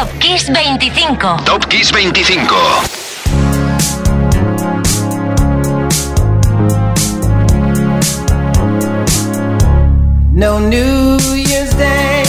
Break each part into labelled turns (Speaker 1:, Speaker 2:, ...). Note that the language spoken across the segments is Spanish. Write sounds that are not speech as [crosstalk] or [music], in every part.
Speaker 1: Top Kiss 25.
Speaker 2: Top Kiss 25.
Speaker 3: No New Year's Day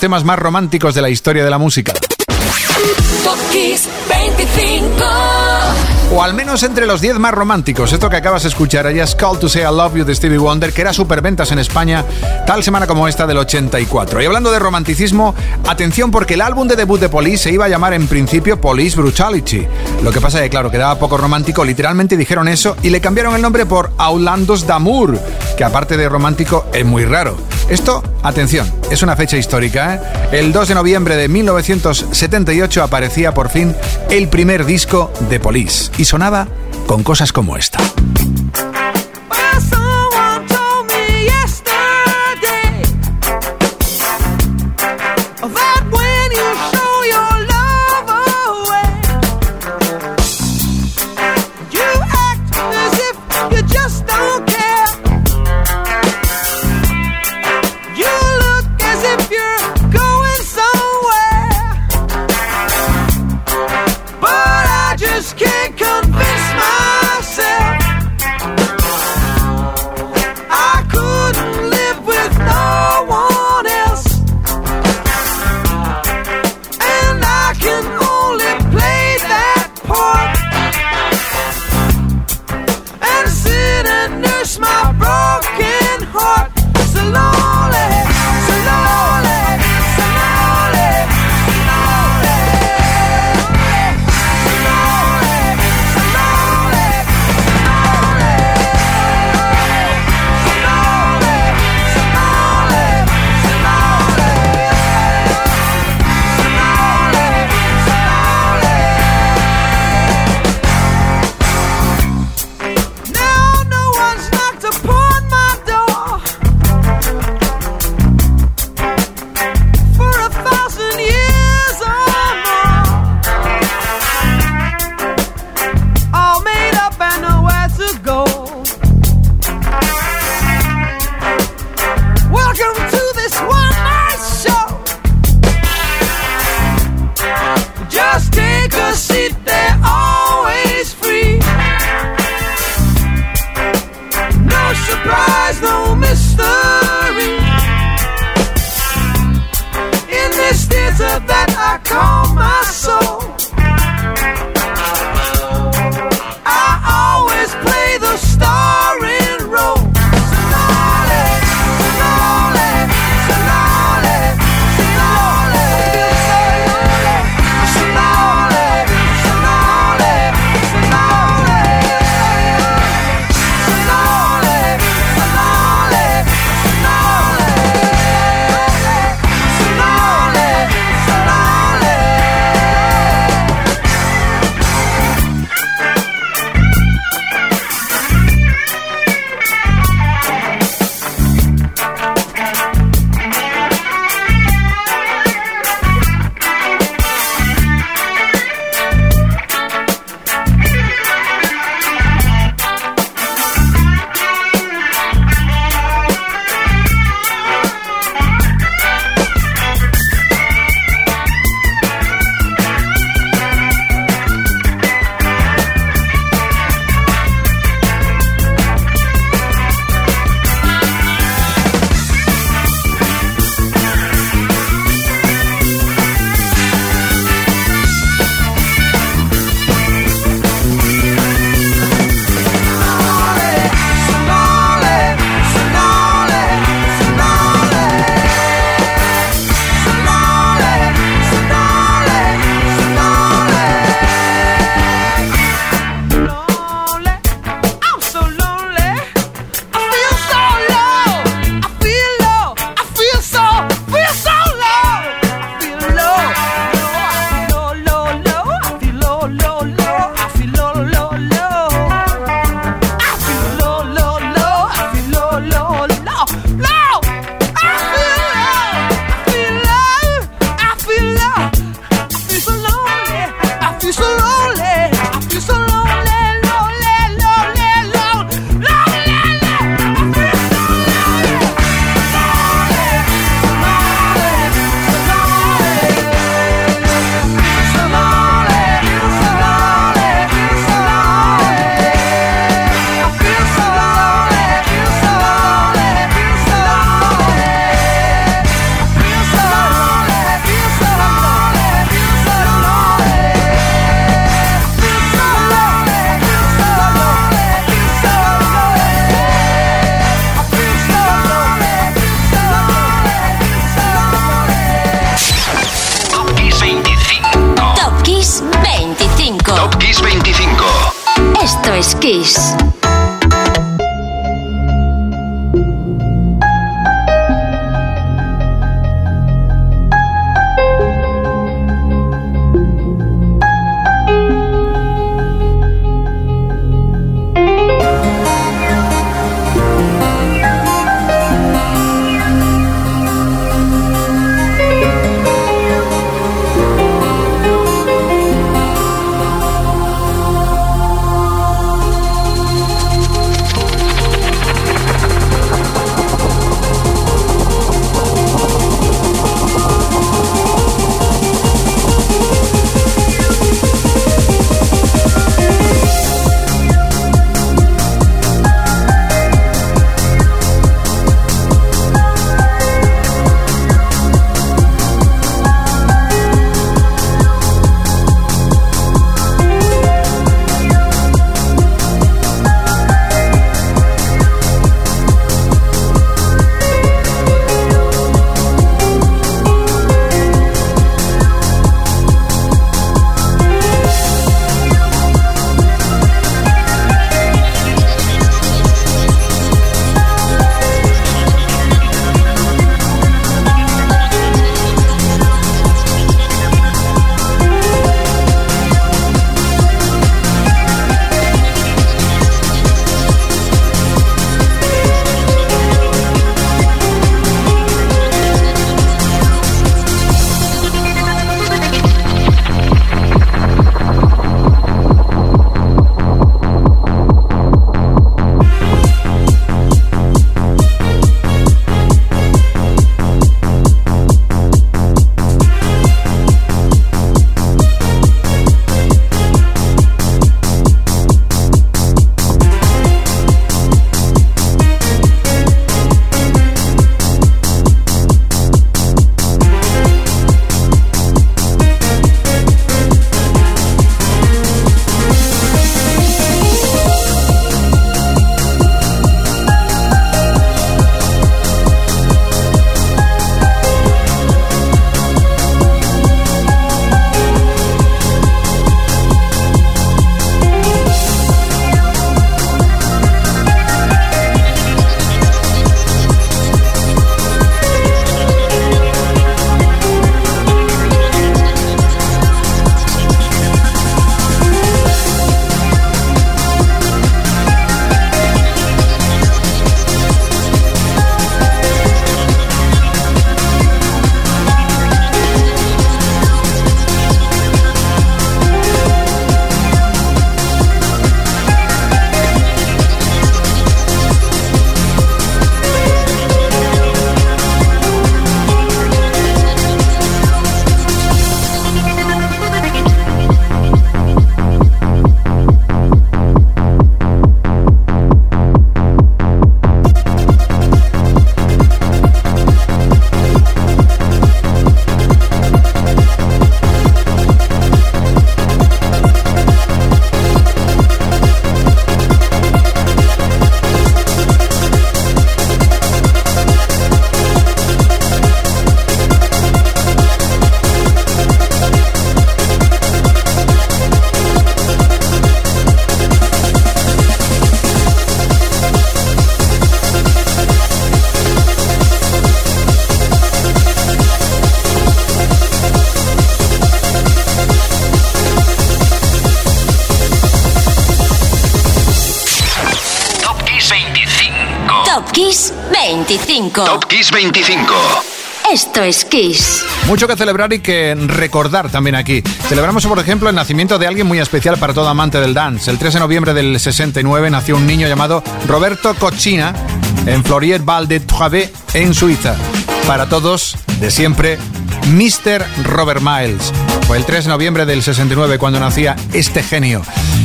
Speaker 4: los temas más románticos de la historia de la música.
Speaker 1: Top Kiss 25.
Speaker 4: O al menos entre los 10 más románticos. Esto que acabas de escuchar allá es Call to Say I Love You de Stevie Wonder, que era superventas en España tal semana como esta del 84. Y hablando de romanticismo, atención porque el álbum de debut de Police se iba a llamar en principio Police Brutality. Lo que pasa es que, claro, quedaba poco romántico, literalmente dijeron eso y le cambiaron el nombre por Aulandos d'Amour, que aparte de romántico es muy raro. Esto, atención, es una fecha histórica. ¿eh? El 2 de noviembre de 1978 aparecía por fin el primer disco de Police y sonaba con cosas como esta.
Speaker 2: Top Kiss 25.
Speaker 1: Esto es Kiss.
Speaker 4: Mucho que celebrar y que recordar también aquí. Celebramos, por ejemplo, el nacimiento de alguien muy especial para todo amante del dance. El 13 de noviembre del 69 nació un niño llamado Roberto Cochina en Florier Val de Travé, en Suiza. Para todos, de siempre, Mr. Robert Miles. El 3 de noviembre del 69 cuando nacía este genio.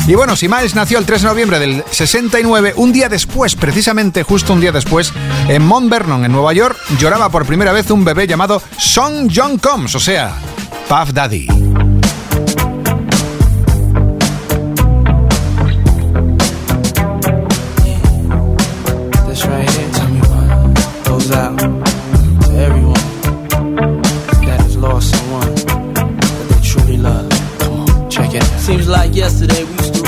Speaker 4: Y bueno, si Miles nació el 3 de noviembre del 69, un día después, precisamente justo un día después, en Mount Vernon, en Nueva York, lloraba por primera vez un bebé llamado Song John Combs, o sea, Puff Daddy.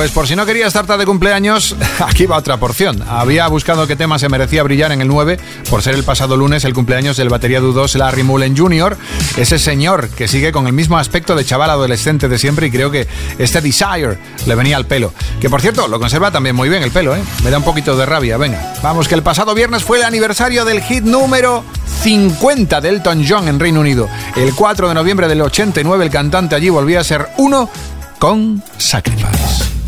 Speaker 4: Pues por si no querías tarta de cumpleaños, [laughs] aquí va otra porción. Había buscado qué tema se merecía brillar en el 9 por ser el pasado lunes el cumpleaños del batería dudos Larry Mullen Jr., ese señor que sigue con el mismo aspecto de chaval adolescente de siempre y creo que este Desire le venía al pelo. Que por cierto, lo conserva también muy bien el pelo, ¿eh? Me da un poquito de rabia, venga. Vamos, que el pasado viernes fue el aniversario del hit número 50 de Elton John en Reino Unido. El 4 de noviembre del 89 el cantante allí volvía a ser uno con Sacrifice.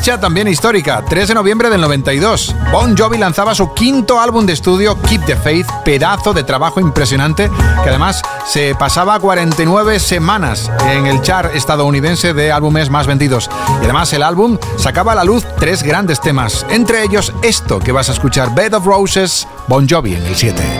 Speaker 4: Fecha también histórica, 3 de noviembre del 92. Bon Jovi lanzaba su quinto álbum de estudio, Keep the Faith, pedazo de trabajo impresionante, que además se pasaba 49 semanas en el chart estadounidense de álbumes más vendidos. Y además el álbum sacaba a la luz tres grandes temas, entre ellos esto que vas a escuchar, Bed of Roses, Bon Jovi en el 7.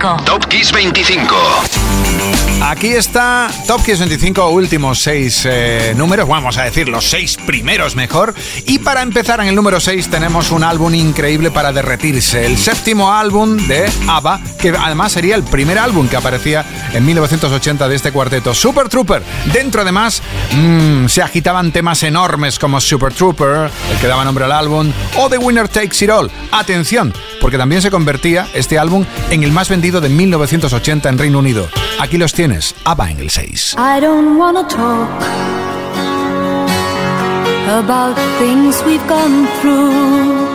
Speaker 1: 25.
Speaker 5: Top Kiss 25.
Speaker 4: Aquí está Top Kiss 25, últimos seis eh, números, vamos a decir los seis primeros mejor. Y para empezar en el número 6 tenemos un álbum increíble para derretirse, el séptimo álbum de ABBA, que además sería el primer álbum que aparecía en 1980 de este cuarteto, Super Trooper. Dentro además mm, se agitaban temas enormes como Super Trooper, el que daba nombre al álbum, o The Winner Takes It All. Atención, porque también se convertía este álbum en el más vendido de 1980 en Reino Unido. Aquí los tienes, ABBA en el 6.
Speaker 6: I don't wanna talk about things we've gone through,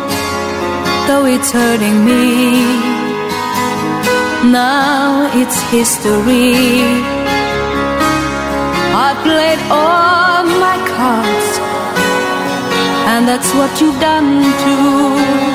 Speaker 6: though it's hurting me. Now it's history. I played all my cards, and that's what you've done too.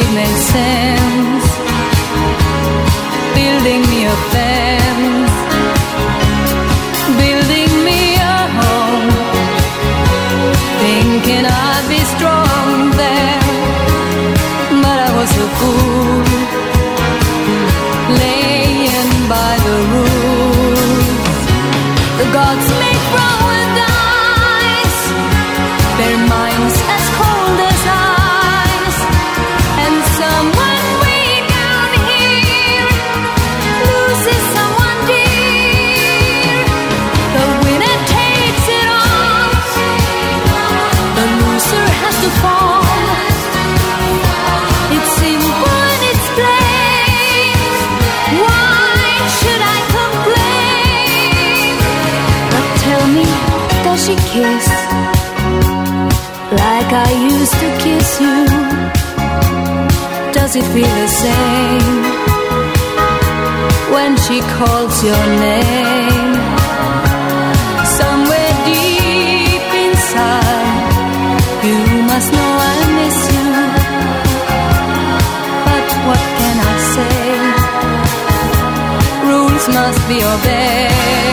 Speaker 6: nel senso. you kiss like I used to kiss you? Does it feel the same when she calls your name? Somewhere deep inside, you must know I miss you. But what can I say? Rules must be obeyed.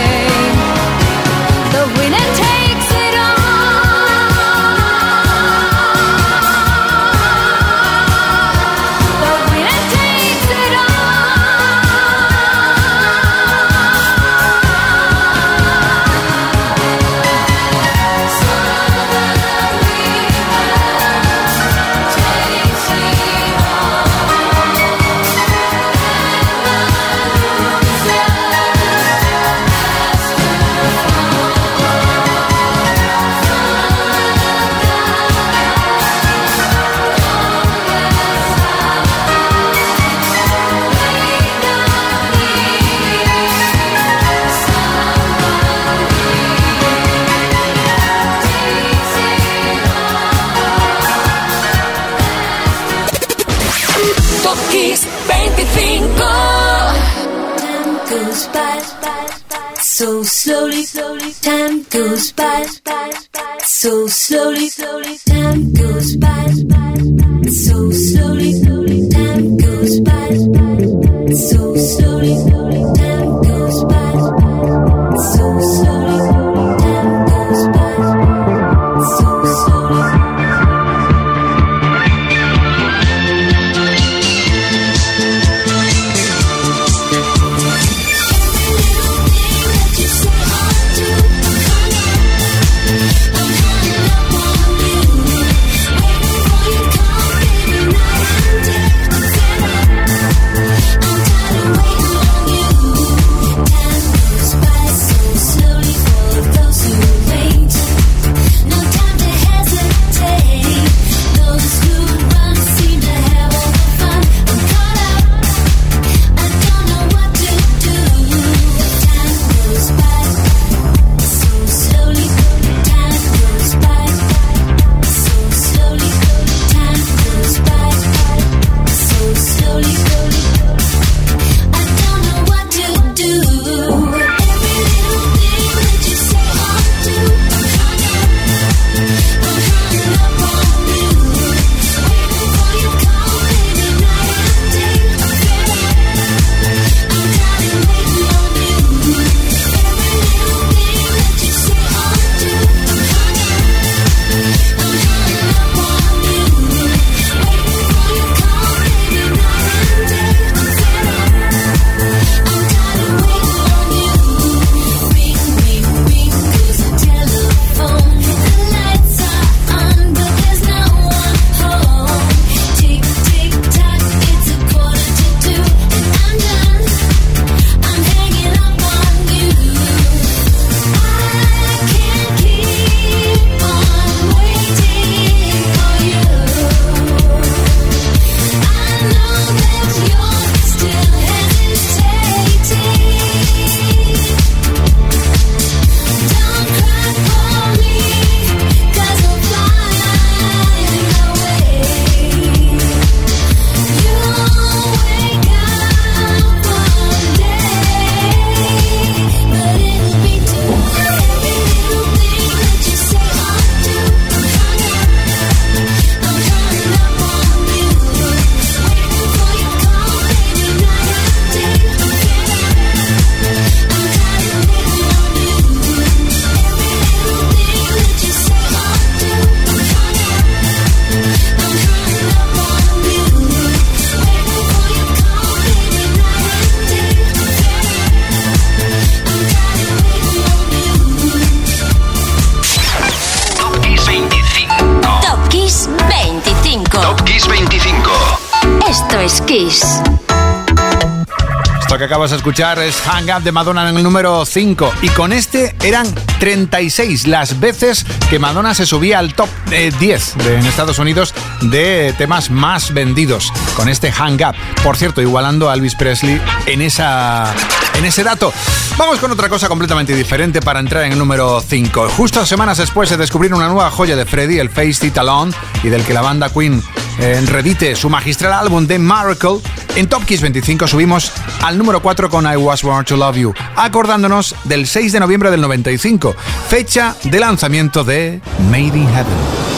Speaker 4: Escuchar es Hang Up de Madonna en el número 5. Y con este eran 36 las veces que Madonna se subía al top 10 de, en Estados Unidos de temas más vendidos. Con este Hang Up. Por cierto, igualando a Elvis Presley en, esa, en ese dato. Vamos con otra cosa completamente diferente para entrar en el número 5. Justo semanas después de descubrir una nueva joya de Freddy, el Face It Alone, y del que la banda Queen eh, redite su magistral álbum The Miracle, en Top Kiss 25 subimos al número 4 con I Was Born to Love You, acordándonos del 6 de noviembre del 95, fecha de lanzamiento de Made in Heaven.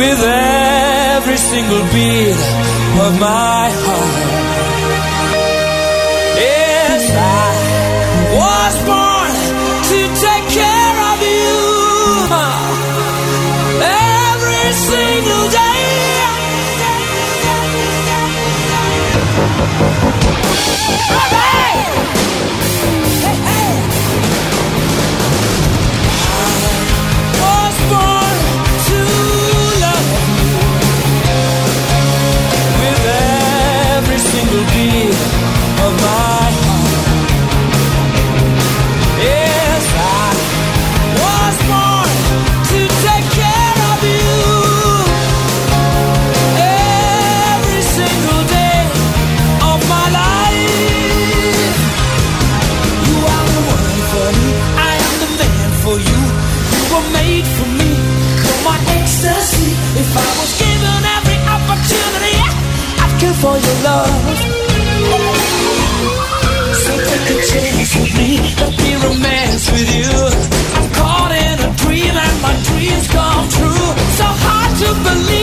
Speaker 7: with every single of my. Amém! For your love. So take a chance with me. Let me romance with you. I'm caught in a dream and my dreams come true. So hard to believe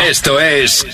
Speaker 5: Esto es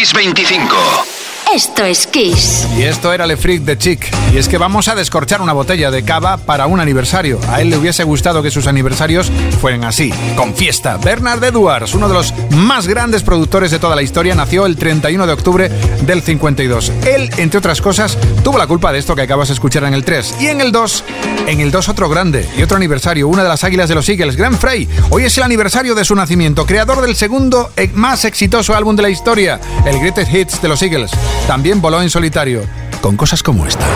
Speaker 5: Kiss 25.
Speaker 1: Esto es Kiss.
Speaker 4: Y esto era Le Freak de Chic. Y es que vamos a descorchar una botella de cava para un aniversario. A él le hubiese gustado que sus aniversarios fueran así, con fiesta. Bernard Edwards, uno de los más grandes productores de toda la historia, nació el 31 de octubre del 52. Él, entre otras cosas, tuvo la culpa de esto que acabas de escuchar en el 3. Y en el 2, en el 2 otro grande y otro aniversario, una de las águilas de los Eagles, Grand Frey. Hoy es el aniversario de su nacimiento, creador del segundo e más exitoso álbum de la historia, el Greatest Hits de los Eagles. También voló en solitario, con cosas como esta.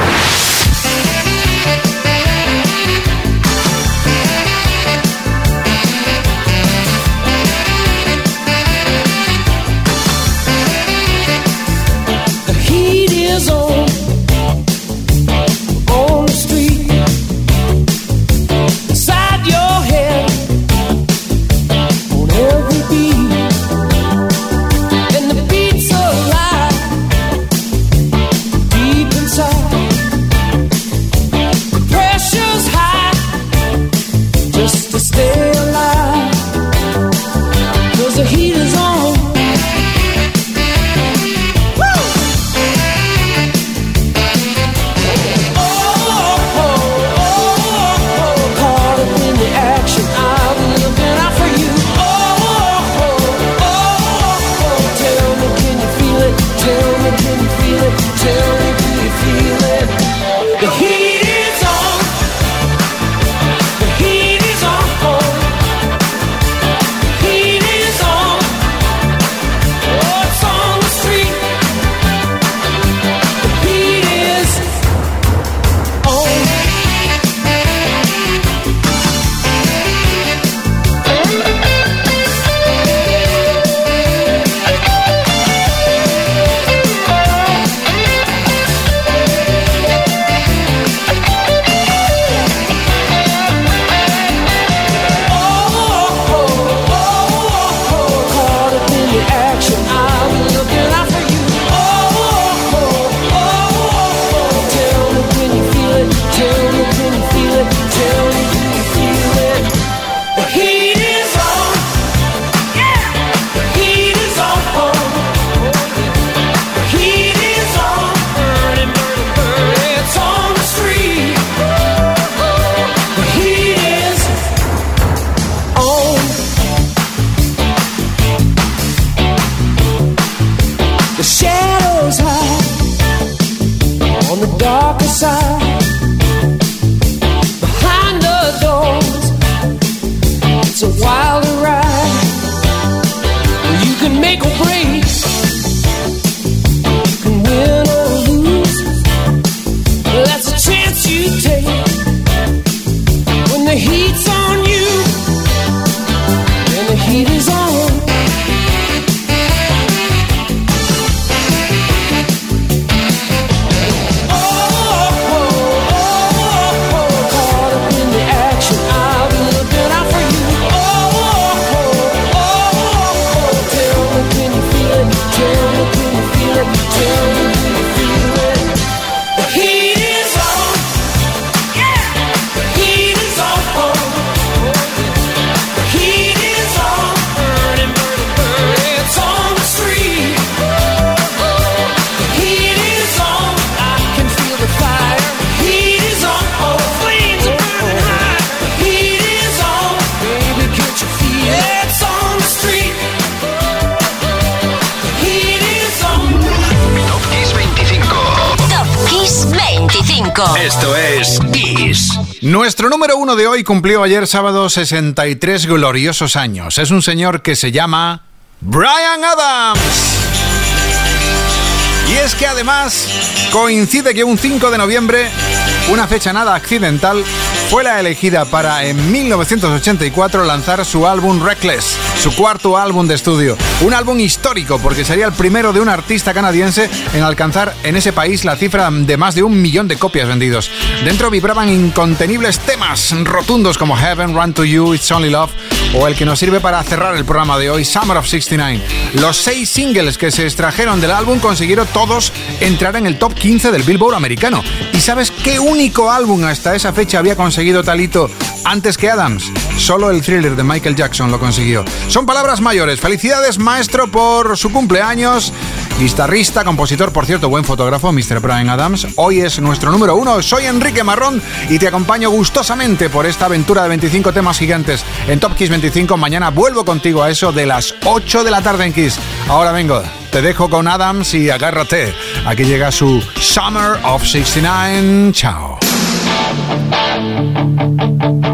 Speaker 5: 25. Esto es Kiss.
Speaker 4: Nuestro número uno de hoy cumplió ayer sábado 63 gloriosos años. Es un señor que se llama Brian Adams. Y es que además coincide que un 5 de noviembre, una fecha nada accidental, fue la elegida para en 1984 lanzar su álbum Reckless, su cuarto álbum de estudio. Un álbum histórico porque sería el primero de un artista canadiense en alcanzar en ese país la cifra de más de un millón de copias vendidos. Dentro vibraban incontenibles temas rotundos como Heaven, Run to You, It's Only Love o el que nos sirve para cerrar el programa de hoy, Summer of 69. Los seis singles que se extrajeron del álbum consiguieron todos entrar en el top 15 del Billboard americano. ¿Y sabes qué único álbum hasta esa fecha había conseguido talito antes que Adams? Solo el thriller de Michael Jackson lo consiguió. Son palabras mayores. Felicidades, maestro, por su cumpleaños. Guitarrista, compositor, por cierto, buen fotógrafo, Mr. Brian Adams. Hoy es nuestro número uno. Soy Enrique Marrón y te acompaño gustosamente por esta aventura de 25 temas gigantes en Top Kiss 25. Mañana vuelvo contigo a eso de las 8 de la tarde en Kiss. Ahora vengo, te dejo con Adams y agárrate. Aquí llega su Summer of 69. Chao.
Speaker 3: Thank you.